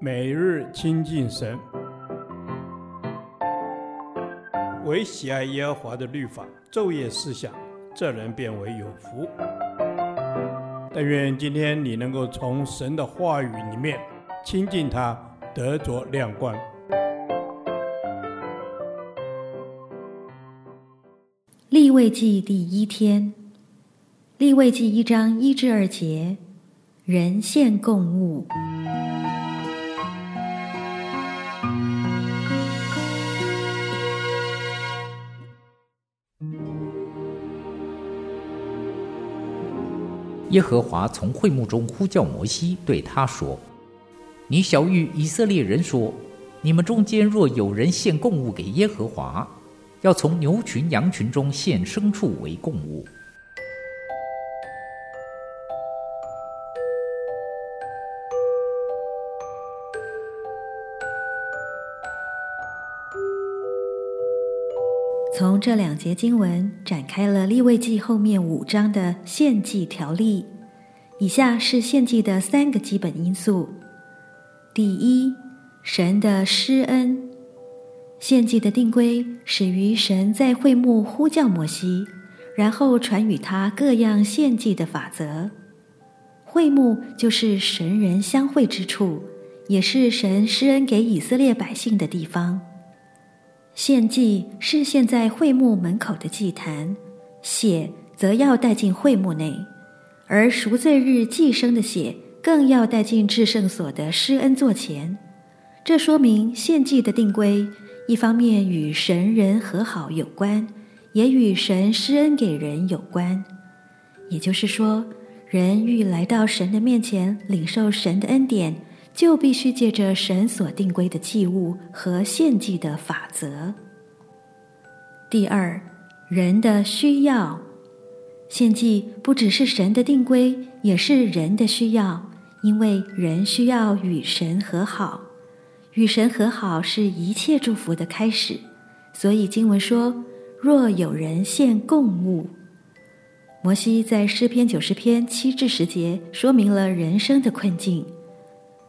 每日亲近神，唯喜爱耶和华的律法，昼夜思想，这人便为有福。但愿今天你能够从神的话语里面亲近他，得着亮光。立位记第一天，立位记一章一至二节，人献供物。耶和华从会幕中呼叫摩西，对他说：“你小谕以色列人说：你们中间若有人献供物给耶和华，要从牛群羊群中献牲畜为供物。”从这两节经文展开了利未记后面五章的献祭条例。以下是献祭的三个基本因素：第一，神的施恩。献祭的定规始于神在会幕呼叫摩西，然后传与他各样献祭的法则。会幕就是神人相会之处，也是神施恩给以色列百姓的地方。献祭是献在会幕门口的祭坛，血则要带进会幕内，而赎罪日祭牲的血更要带进至圣所的施恩座前。这说明献祭的定规，一方面与神人和好有关，也与神施恩给人有关。也就是说，人欲来到神的面前领受神的恩典，就必须借着神所定规的祭物和献祭的法则。第二，人的需要，献祭不只是神的定规，也是人的需要，因为人需要与神和好，与神和好是一切祝福的开始。所以经文说：“若有人献供物。”摩西在诗篇九十篇七至十节说明了人生的困境。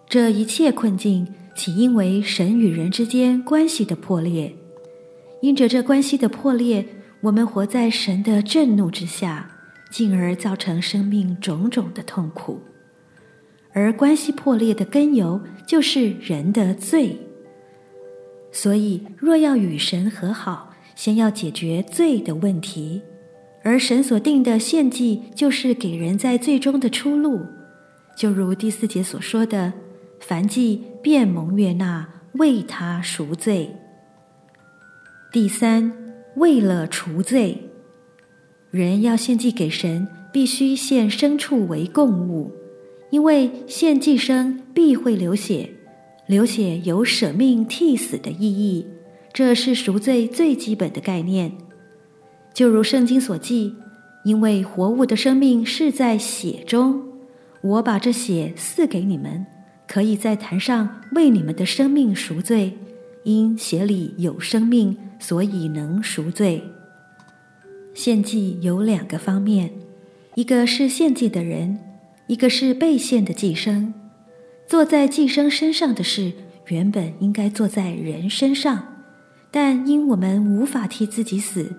这一切困境起因为神与人之间关系的破裂，因着这关系的破裂，我们活在神的震怒之下，进而造成生命种种的痛苦。而关系破裂的根由就是人的罪。所以，若要与神和好，先要解决罪的问题，而神所定的献祭就是给人在罪中的出路，就如第四节所说的。凡祭便蒙悦纳，为他赎罪。第三，为了除罪，人要献祭给神，必须献牲畜为供物，因为献祭牲必会流血，流血有舍命替死的意义，这是赎罪最基本的概念。就如圣经所记，因为活物的生命是在血中，我把这血赐给你们。可以在坛上为你们的生命赎罪，因血里有生命，所以能赎罪。献祭有两个方面，一个是献祭的人，一个是被献的祭牲。做在祭牲身上的事，原本应该做在人身上，但因我们无法替自己死，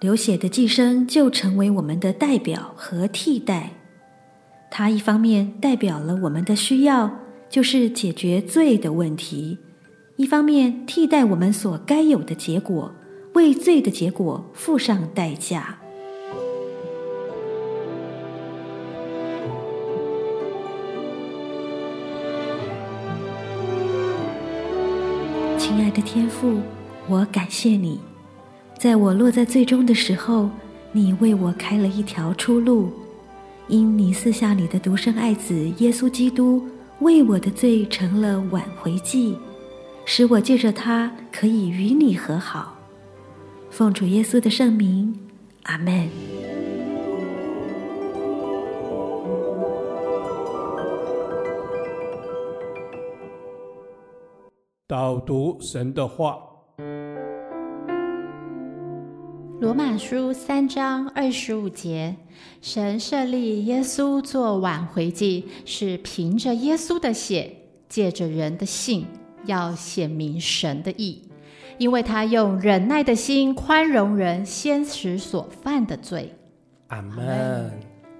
流血的祭牲就成为我们的代表和替代。它一方面代表了我们的需要。就是解决罪的问题，一方面替代我们所该有的结果，为罪的结果付上代价。亲爱的天父，我感谢你，在我落在最终的时候，你为我开了一条出路，因你赐下你的独生爱子耶稣基督。为我的罪成了挽回祭，使我借着它可以与你和好。奉主耶稣的圣名，阿门。导读神的话。罗马书三章二十五节，神设立耶稣做挽回祭，是凭着耶稣的血，借着人的信，要显明神的义，因为他用忍耐的心宽容人先时所犯的罪。阿门。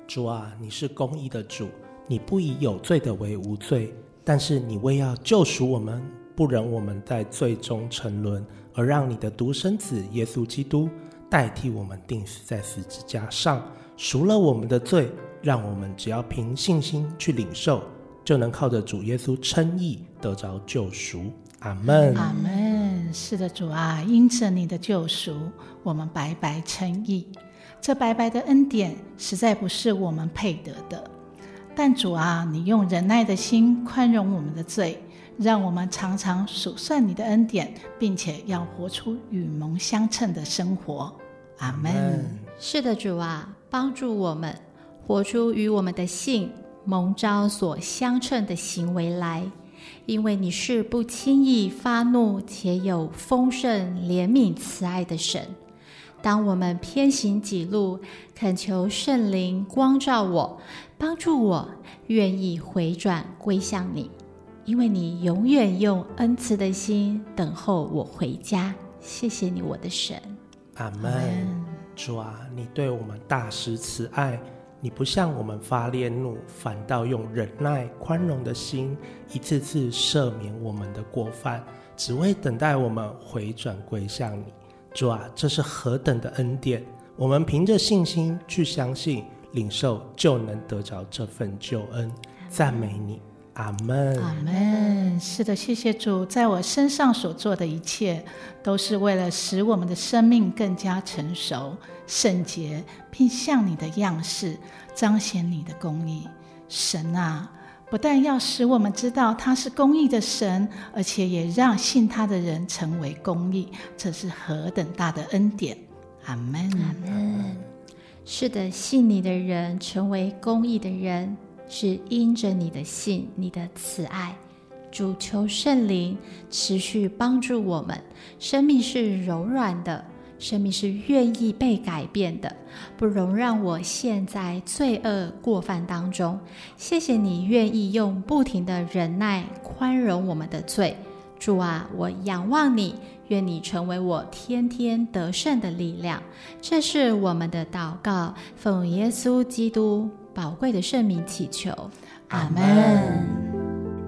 主啊，你是公义的主，你不以有罪的为无罪，但是你为要救赎我们，不忍我们在罪中沉沦，而让你的独生子耶稣基督代替我们钉死在十字架上，赎了我们的罪，让我们只要凭信心去领受，就能靠着主耶稣称义得着救赎。阿门。阿门。是的，主啊，因着你的救赎，我们白白称义。这白白的恩典实在不是我们配得的，但主啊，你用忍耐的心宽容我们的罪，让我们常常数算你的恩典，并且要活出与蒙相称的生活。阿门。是的，主啊，帮助我们活出与我们的信蒙召所相称的行为来，因为你是不轻易发怒且有丰盛怜悯慈爱的神。当我们偏行己路，恳求圣灵光照我，帮助我，愿意回转归向你，因为你永远用恩慈的心等候我回家。谢谢你，我的神。阿门。主啊，你对我们大施慈爱，你不向我们发烈怒，反倒用忍耐宽容的心，一次次赦免我们的过犯，只为等待我们回转归向你。主啊，这是何等的恩典！我们凭着信心去相信、领受，就能得着这份救恩。赞美你，阿门，阿门。是的，谢谢主，在我身上所做的一切，都是为了使我们的生命更加成熟、圣洁，并像你的样式，彰显你的公义。神啊！不但要使我们知道他是公义的神，而且也让信他的人成为公义，这是何等大的恩典！阿门，阿门。是的，信你的人成为公义的人，是因着你的信，你的慈爱。主求圣灵持续帮助我们，生命是柔软的。生命是愿意被改变的，不容让我陷在罪恶过犯当中。谢谢你愿意用不停的忍耐宽容我们的罪，主啊，我仰望你，愿你成为我天天得胜的力量。这是我们的祷告，奉耶稣基督宝贵的圣名祈求，阿门。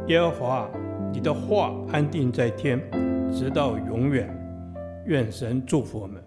耶和华，你的话安定在天，直到永远。愿神祝福我们。